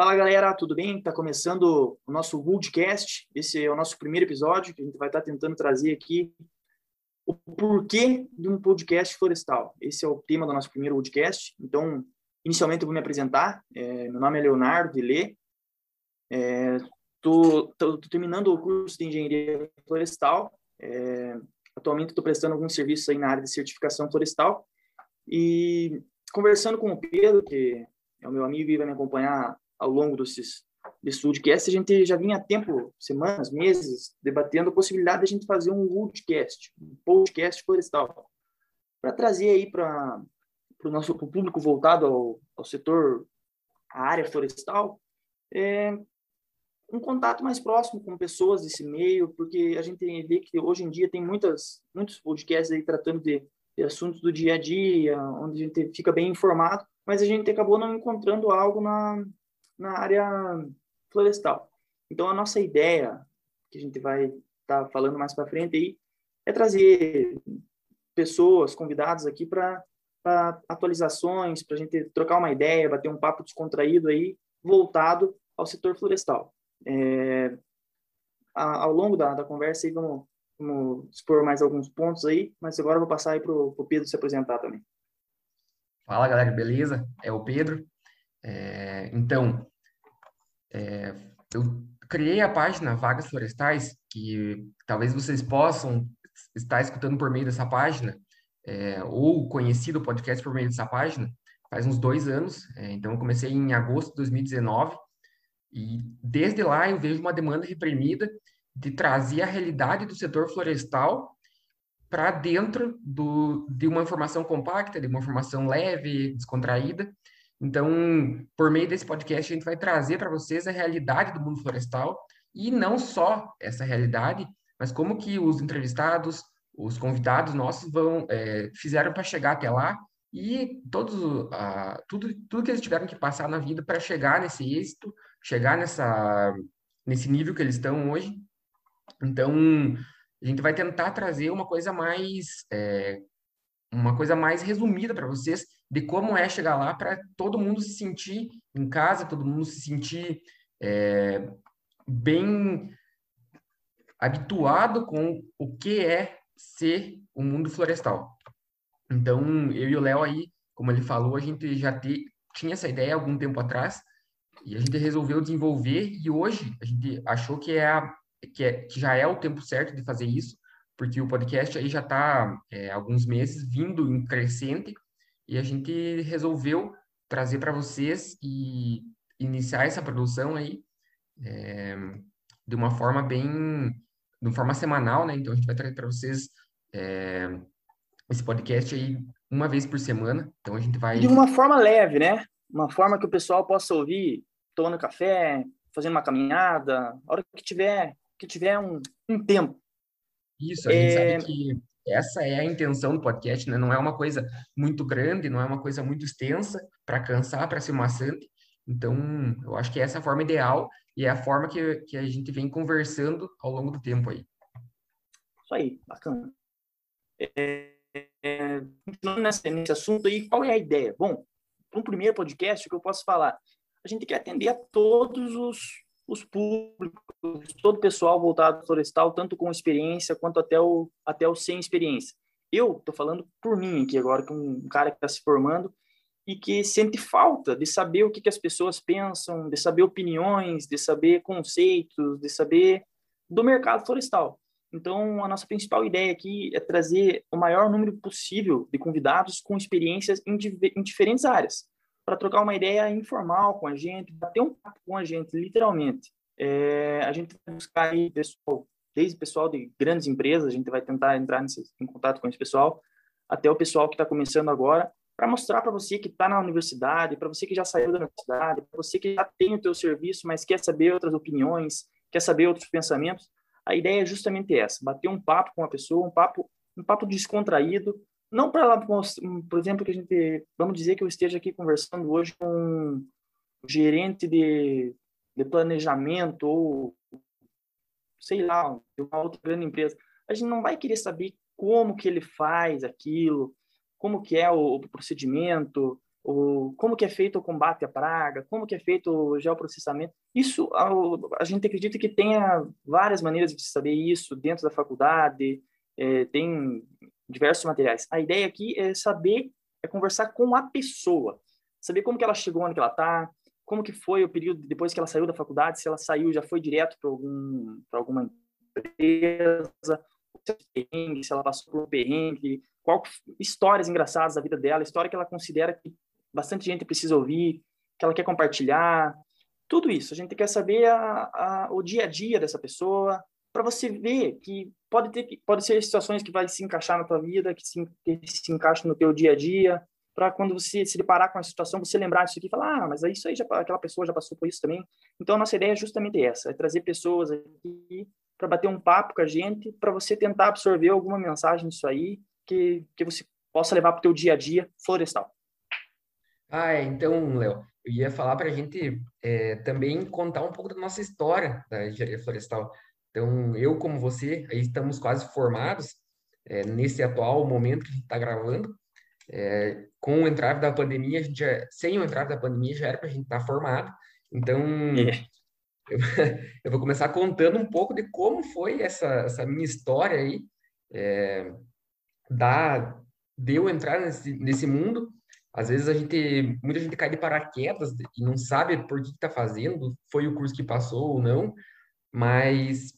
Fala galera, tudo bem? Está começando o nosso Woodcast. Esse é o nosso primeiro episódio que a gente vai estar tá tentando trazer aqui o porquê de um podcast florestal. Esse é o tema do nosso primeiro Woodcast. Então, inicialmente eu vou me apresentar. É, meu nome é Leonardo Vilê. Estou é, terminando o curso de engenharia florestal. É, atualmente estou prestando alguns serviços aí na área de certificação florestal. E conversando com o Pedro, que é o meu amigo e vai me acompanhar ao longo desses, desse Woodcast, a gente já vinha há tempo, semanas, meses, debatendo a possibilidade de a gente fazer um Woodcast, um podcast florestal, para trazer aí para o nosso pro público voltado ao, ao setor, à área florestal, é, um contato mais próximo com pessoas desse meio, porque a gente vê que hoje em dia tem muitas, muitos podcasts aí tratando de, de assuntos do dia a dia, onde a gente fica bem informado, mas a gente acabou não encontrando algo na, na área florestal. Então, a nossa ideia, que a gente vai estar tá falando mais para frente aí, é trazer pessoas, convidados aqui para atualizações, para a gente trocar uma ideia, bater um papo descontraído aí, voltado ao setor florestal. É, a, ao longo da, da conversa aí, vamos, vamos expor mais alguns pontos aí, mas agora eu vou passar aí para o Pedro se apresentar também. Fala, galera, beleza? É o Pedro. É, então, é, eu criei a página Vagas Florestais, que talvez vocês possam estar escutando por meio dessa página, é, ou conhecido o podcast por meio dessa página, faz uns dois anos. É, então, eu comecei em agosto de 2019, e desde lá eu vejo uma demanda reprimida de trazer a realidade do setor florestal para dentro do, de uma informação compacta, de uma informação leve, descontraída, então, por meio desse podcast, a gente vai trazer para vocês a realidade do mundo florestal e não só essa realidade, mas como que os entrevistados, os convidados nossos vão é, fizeram para chegar até lá e todos uh, tudo tudo que eles tiveram que passar na vida para chegar nesse êxito, chegar nessa nesse nível que eles estão hoje. Então, a gente vai tentar trazer uma coisa mais é, uma coisa mais resumida para vocês de como é chegar lá para todo mundo se sentir em casa, todo mundo se sentir é, bem habituado com o que é ser o mundo florestal. Então, eu e o Léo aí, como ele falou, a gente já te, tinha essa ideia algum tempo atrás e a gente resolveu desenvolver e hoje a gente achou que é, a, que, é que já é o tempo certo de fazer isso, porque o podcast aí já está é, alguns meses vindo em crescente e a gente resolveu trazer para vocês e iniciar essa produção aí é, de uma forma bem, de uma forma semanal, né? Então a gente vai trazer para vocês é, esse podcast aí uma vez por semana. Então a gente vai de uma forma leve, né? Uma forma que o pessoal possa ouvir tomando café, fazendo uma caminhada, a hora que tiver que tiver um, um tempo isso, a gente é... sabe que essa é a intenção do podcast, né? Não é uma coisa muito grande, não é uma coisa muito extensa para cansar, para ser maçante. Então, eu acho que essa é a forma ideal e é a forma que, que a gente vem conversando ao longo do tempo aí. Isso aí, bacana. É, é, continuando nesse, assunto aí, qual é a ideia? Bom, um primeiro podcast, o que eu posso falar? A gente quer atender a todos os os públicos, todo o pessoal voltado florestal, tanto com experiência quanto até o, até o sem experiência. Eu estou falando por mim aqui agora, que um cara que está se formando e que sente falta de saber o que, que as pessoas pensam, de saber opiniões, de saber conceitos, de saber do mercado florestal. Então, a nossa principal ideia aqui é trazer o maior número possível de convidados com experiências em, em diferentes áreas para trocar uma ideia informal com a gente, bater um papo com a gente, literalmente. É, a gente vai buscar aí pessoal, desde pessoal de grandes empresas, a gente vai tentar entrar nesse, em contato com esse pessoal, até o pessoal que está começando agora, para mostrar para você que está na universidade, para você que já saiu da universidade, para você que já tem o teu serviço, mas quer saber outras opiniões, quer saber outros pensamentos. A ideia é justamente essa: bater um papo com a pessoa, um papo, um papo descontraído, não para lá, por exemplo, que a gente, vamos dizer que eu esteja aqui conversando hoje com um gerente de, de planejamento ou, sei lá, de uma outra grande empresa. A gente não vai querer saber como que ele faz aquilo, como que é o, o procedimento, o, como que é feito o combate à praga, como que é feito o geoprocessamento. Isso, a, a gente acredita que tenha várias maneiras de saber isso dentro da faculdade, é, tem diversos materiais. A ideia aqui é saber, é conversar com a pessoa, saber como que ela chegou onde ela está, como que foi o período depois que ela saiu da faculdade, se ela saiu já foi direto para algum, alguma empresa, se ela passou por um perrengue, qual histórias engraçadas da vida dela, história que ela considera que bastante gente precisa ouvir, que ela quer compartilhar, tudo isso. A gente quer saber a, a, o dia a dia dessa pessoa, para você ver que pode ter pode ser situações que vai se encaixar na tua vida, que se, que se encaixa no teu dia a dia, para quando você se deparar com a situação, você lembrar disso aqui e falar, ah, mas isso aí já, aquela pessoa já passou por isso também. Então, a nossa ideia é justamente essa, é trazer pessoas aqui para bater um papo com a gente, para você tentar absorver alguma mensagem disso aí, que, que você possa levar para o teu dia a dia florestal. Ah, é, então, Léo, eu ia falar para a gente é, também contar um pouco da nossa história da engenharia florestal. Então, eu como você, aí estamos quase formados é, nesse atual momento que a gente está gravando. É, com o entrar da pandemia, a gente já, sem o entrar da pandemia já era para a gente estar tá formado. Então, é. eu, eu, vou começar contando um pouco de como foi essa, essa minha história aí, é, da, de eu entrar nesse, nesse mundo às vezes a gente, muita gente cai de paraquedas e não sabe por que está fazendo, foi o curso que passou ou não, mas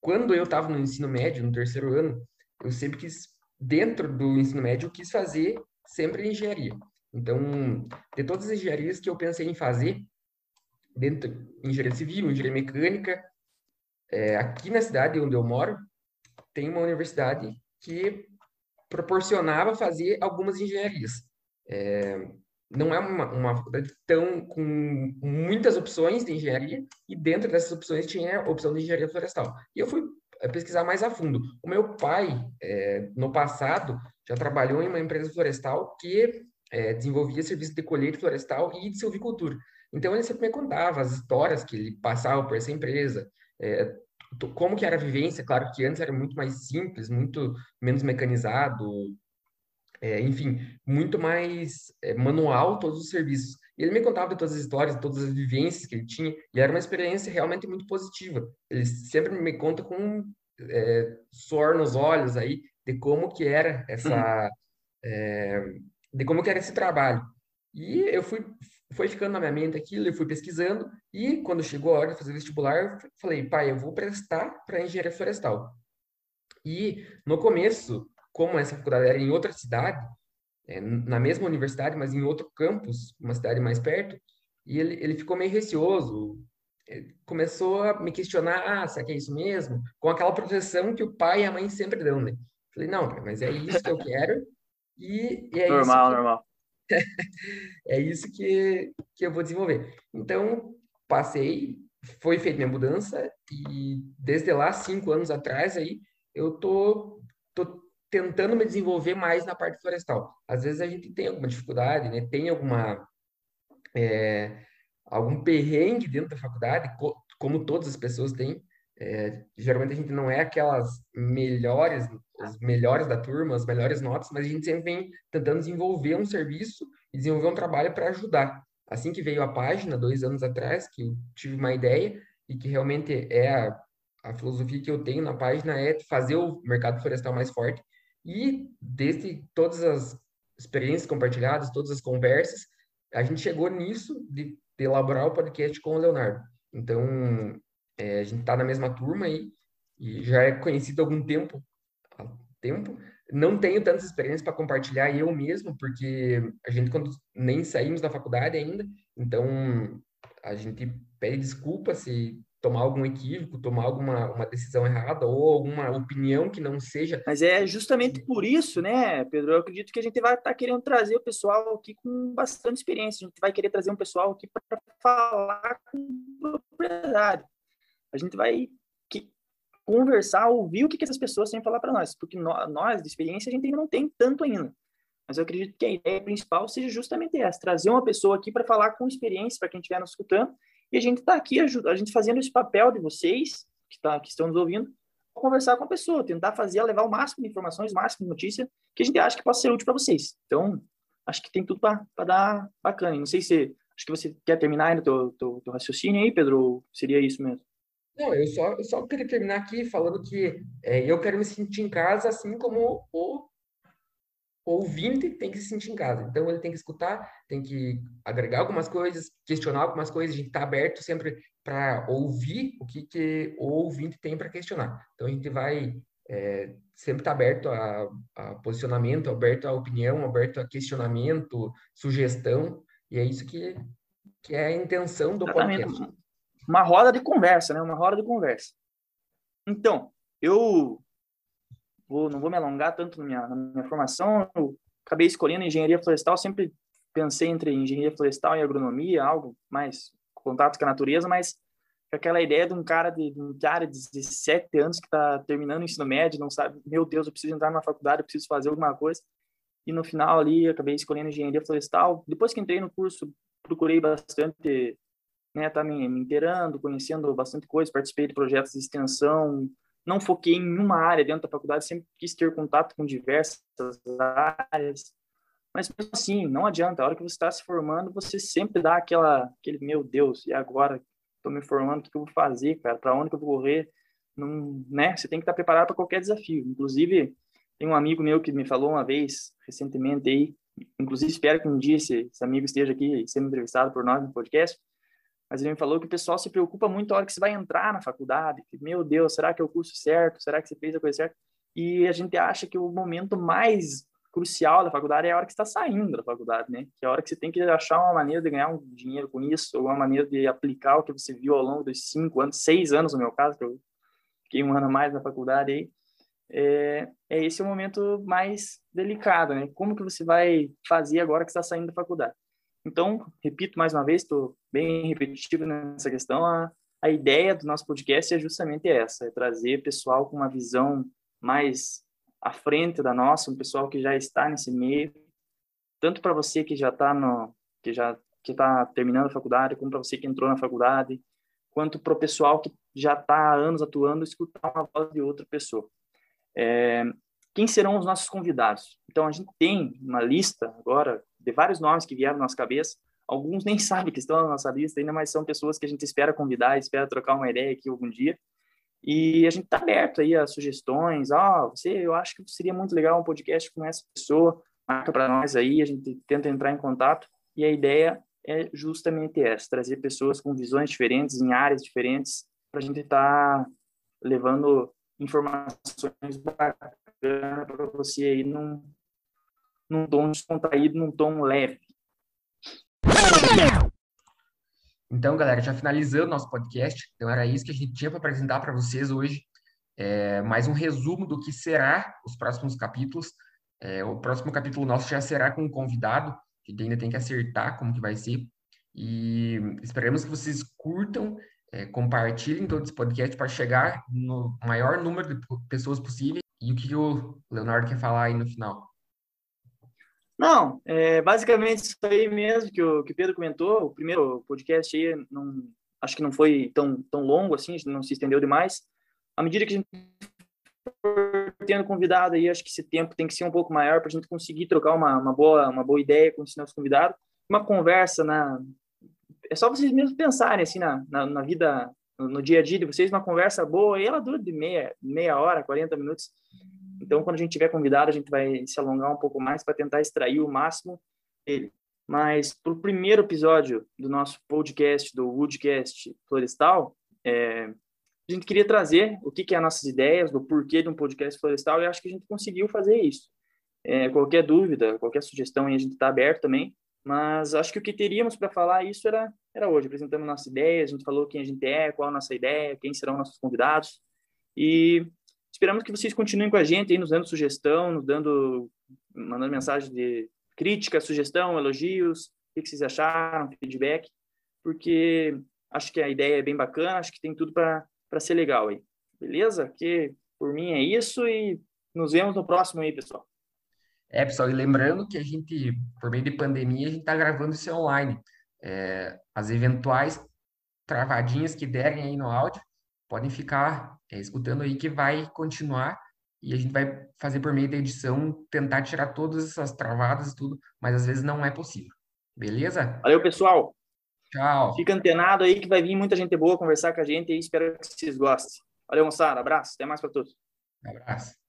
quando eu estava no ensino médio, no terceiro ano, eu sempre quis, dentro do ensino médio, eu quis fazer sempre engenharia. Então, de todas as engenharias que eu pensei em fazer, dentro engenharia civil, engenharia mecânica, é, aqui na cidade onde eu moro, tem uma universidade que proporcionava fazer algumas engenharias. É, não é uma, uma faculdade tão com muitas opções de engenharia e dentro dessas opções tinha a opção de engenharia florestal. E eu fui é, pesquisar mais a fundo. O meu pai, é, no passado, já trabalhou em uma empresa florestal que é, desenvolvia serviços de colheita florestal e de silvicultura. Então ele sempre me contava as histórias que ele passava por essa empresa, é, como que era a vivência. Claro que antes era muito mais simples, muito menos mecanizado, é, enfim, muito mais é, manual todos os serviços. E ele me contava de todas as histórias, de todas as vivências que ele tinha, e era uma experiência realmente muito positiva. Ele sempre me conta com é, suor nos olhos aí de como que era essa, uhum. é, de como que era esse trabalho. E eu fui, foi ficando na minha mente aquilo, eu fui pesquisando, e quando chegou a hora de fazer vestibular, eu falei, pai, eu vou prestar para engenharia florestal. E no começo, como essa faculdade era em outra cidade, é, na mesma universidade, mas em outro campus, uma cidade mais perto, e ele, ele ficou meio receoso, começou a me questionar, ah, será que é isso mesmo? Com aquela proteção que o pai e a mãe sempre dão, né? Falei, não, mas é isso que eu quero, e, e é normal, isso que... normal. é isso que, que eu vou desenvolver. Então, passei, foi feita minha mudança, e desde lá, cinco anos atrás, aí, eu tô, tô tentando me desenvolver mais na parte florestal. Às vezes a gente tem alguma dificuldade, né? Tem alguma é, algum perrengue dentro da faculdade, como todas as pessoas têm. É, geralmente a gente não é aquelas melhores, as melhores da turma, as melhores notas, mas a gente sempre vem tentando desenvolver um serviço e desenvolver um trabalho para ajudar. Assim que veio a página, dois anos atrás, que eu tive uma ideia e que realmente é a, a filosofia que eu tenho na página é fazer o mercado florestal mais forte e desde todas as experiências compartilhadas, todas as conversas, a gente chegou nisso de, de elaborar o podcast com o Leonardo. Então, é, a gente está na mesma turma aí e já é conhecido há algum tempo. Há tempo. Não tenho tantas experiências para compartilhar eu mesmo, porque a gente quando nem saímos da faculdade ainda, então a gente pede desculpa se tomar algum equívoco, tomar alguma uma decisão errada ou alguma opinião que não seja. Mas é justamente por isso, né, Pedro? Eu acredito que a gente vai estar tá querendo trazer o pessoal aqui com bastante experiência. A gente vai querer trazer um pessoal aqui para falar com propriedade. A gente vai que, conversar, ouvir o que, que essas pessoas têm que falar para nós, porque nós, de experiência, a gente ainda não tem tanto ainda. Mas eu acredito que a ideia principal seja justamente essa: trazer uma pessoa aqui para falar com experiência para quem estiver nos escutando e a gente está aqui, a gente fazendo esse papel de vocês, que, tá, que estão nos ouvindo, conversar com a pessoa, tentar fazer, levar o máximo de informações, o máximo de notícia que a gente acha que possa ser útil para vocês. Então, acho que tem tudo para dar bacana. Não sei se acho que você quer terminar aí no teu, teu, teu raciocínio aí, Pedro, seria isso mesmo? Não, eu só, eu só queria terminar aqui falando que é, eu quero me sentir em casa assim como o ouvinte tem que se sentir em casa. Então, ele tem que escutar, tem que agregar algumas coisas, questionar algumas coisas. A gente está aberto sempre para ouvir o que, que o ouvinte tem para questionar. Então, a gente vai é, sempre estar tá aberto a, a, posicionamento, aberto a opinião, aberto a questionamento, sugestão. E é isso que, que é a intenção do Exatamente. podcast. Uma roda de conversa, né? Uma roda de conversa. Então, eu vou, não vou me alongar tanto na minha, na minha formação. Eu acabei escolhendo engenharia florestal, sempre pensei entre engenharia florestal e agronomia, algo mais contato com a natureza, mas aquela ideia de um cara de, de um cara de 17 anos que está terminando o ensino médio, não sabe, meu Deus, eu preciso entrar na faculdade, eu preciso fazer alguma coisa. E no final ali, acabei escolhendo engenharia florestal. Depois que entrei no curso, procurei bastante, né, tá me, me inteirando, conhecendo bastante coisa, participei de projetos de extensão, não foquei em uma área dentro da faculdade, sempre quis ter contato com diversas áreas. Mas assim, não adianta. A hora que você está se formando, você sempre dá aquela, aquele, meu Deus, e agora? Estou me formando, o que eu vou fazer, cara? Para onde que eu vou correr? Não, né? Você tem que estar preparado para qualquer desafio. Inclusive, tem um amigo meu que me falou uma vez, recentemente aí, inclusive espero que um dia esse, esse amigo esteja aqui sendo entrevistado por nós no podcast, mas ele me falou que o pessoal se preocupa muito na hora que você vai entrar na faculdade. Que, meu Deus, será que é o curso certo? Será que você fez a coisa certa? E a gente acha que o momento mais crucial da faculdade é a hora que está saindo da faculdade, né? Que é a hora que você tem que achar uma maneira de ganhar um dinheiro com isso, ou uma maneira de aplicar o que você viu ao longo dos cinco anos, seis anos no meu caso, que eu fiquei um ano a mais na faculdade aí. É, é esse o momento mais delicado, né? Como que você vai fazer agora que está saindo da faculdade? Então, repito mais uma vez, estou bem repetitivo nessa questão, a, a ideia do nosso podcast é justamente essa, é trazer pessoal com uma visão mais à frente da nossa, um pessoal que já está nesse meio, tanto para você que já está no que já que está terminando a faculdade, como para você que entrou na faculdade, quanto para o pessoal que já está há anos atuando, escutar uma voz de outra pessoa. É, quem serão os nossos convidados? Então, a gente tem uma lista agora de vários nomes que vieram na nossa cabeça. Alguns nem sabem que estão na nossa lista ainda, mas são pessoas que a gente espera convidar, espera trocar uma ideia aqui algum dia. E a gente está aberto aí a sugestões. Ah, você, eu acho que seria muito legal um podcast com essa pessoa. Marca para nós aí, a gente tenta entrar em contato. E a ideia é justamente essa: trazer pessoas com visões diferentes, em áreas diferentes, para a gente estar tá levando informações bacanas para você aí num, num tom descontraído, num tom leve. Então, galera, já finalizando nosso podcast, então era isso que a gente tinha para apresentar para vocês hoje. É, mais um resumo do que será os próximos capítulos. É, o próximo capítulo nosso já será com um convidado, que ainda tem que acertar como que vai ser. E esperamos que vocês curtam, é, compartilhem todo esse podcast para chegar no maior número de pessoas possível. E o que o Leonardo quer falar aí no final? Não, é basicamente isso aí mesmo que o, que Pedro comentou. O primeiro podcast aí, não, acho que não foi tão, tão longo assim, não se estendeu demais. À medida que a gente for tendo convidado aí, acho que esse tempo tem que ser um pouco maior para a gente conseguir trocar uma, uma, boa, uma boa ideia com os nossos convidados. Uma conversa na. É só vocês mesmos pensarem assim na, na, na vida, no, dia a dia de vocês, uma conversa boa, e ela dura de meia, meia hora, 40 minutos então, quando a gente tiver convidado, a gente vai se alongar um pouco mais para tentar extrair o máximo dele. Mas para o primeiro episódio do nosso podcast, do Woodcast Florestal, é, a gente queria trazer o que, que é as nossas ideias, do porquê de um podcast florestal, e acho que a gente conseguiu fazer isso. É, qualquer dúvida, qualquer sugestão, a gente está aberto também. Mas acho que o que teríamos para falar isso era, era hoje. Apresentamos nossa ideia, a gente falou quem a gente é, qual a nossa ideia, quem serão nossos convidados. E Esperamos que vocês continuem com a gente aí, nos dando sugestão, nos dando, mandando mensagem de crítica, sugestão, elogios, o que vocês acharam, feedback, porque acho que a ideia é bem bacana, acho que tem tudo para ser legal aí. Beleza? Que por mim é isso e nos vemos no próximo aí, pessoal. É, pessoal, e lembrando que a gente, por meio de pandemia, a gente está gravando isso online. É, as eventuais travadinhas que derem aí no áudio, podem ficar é, escutando aí que vai continuar e a gente vai fazer por meio da edição, tentar tirar todas essas travadas e tudo, mas às vezes não é possível. Beleza? Valeu, pessoal. Tchau. Fica antenado aí que vai vir muita gente boa conversar com a gente e espero que vocês gostem. Valeu, moçada. Abraço. Até mais para todos. abraço.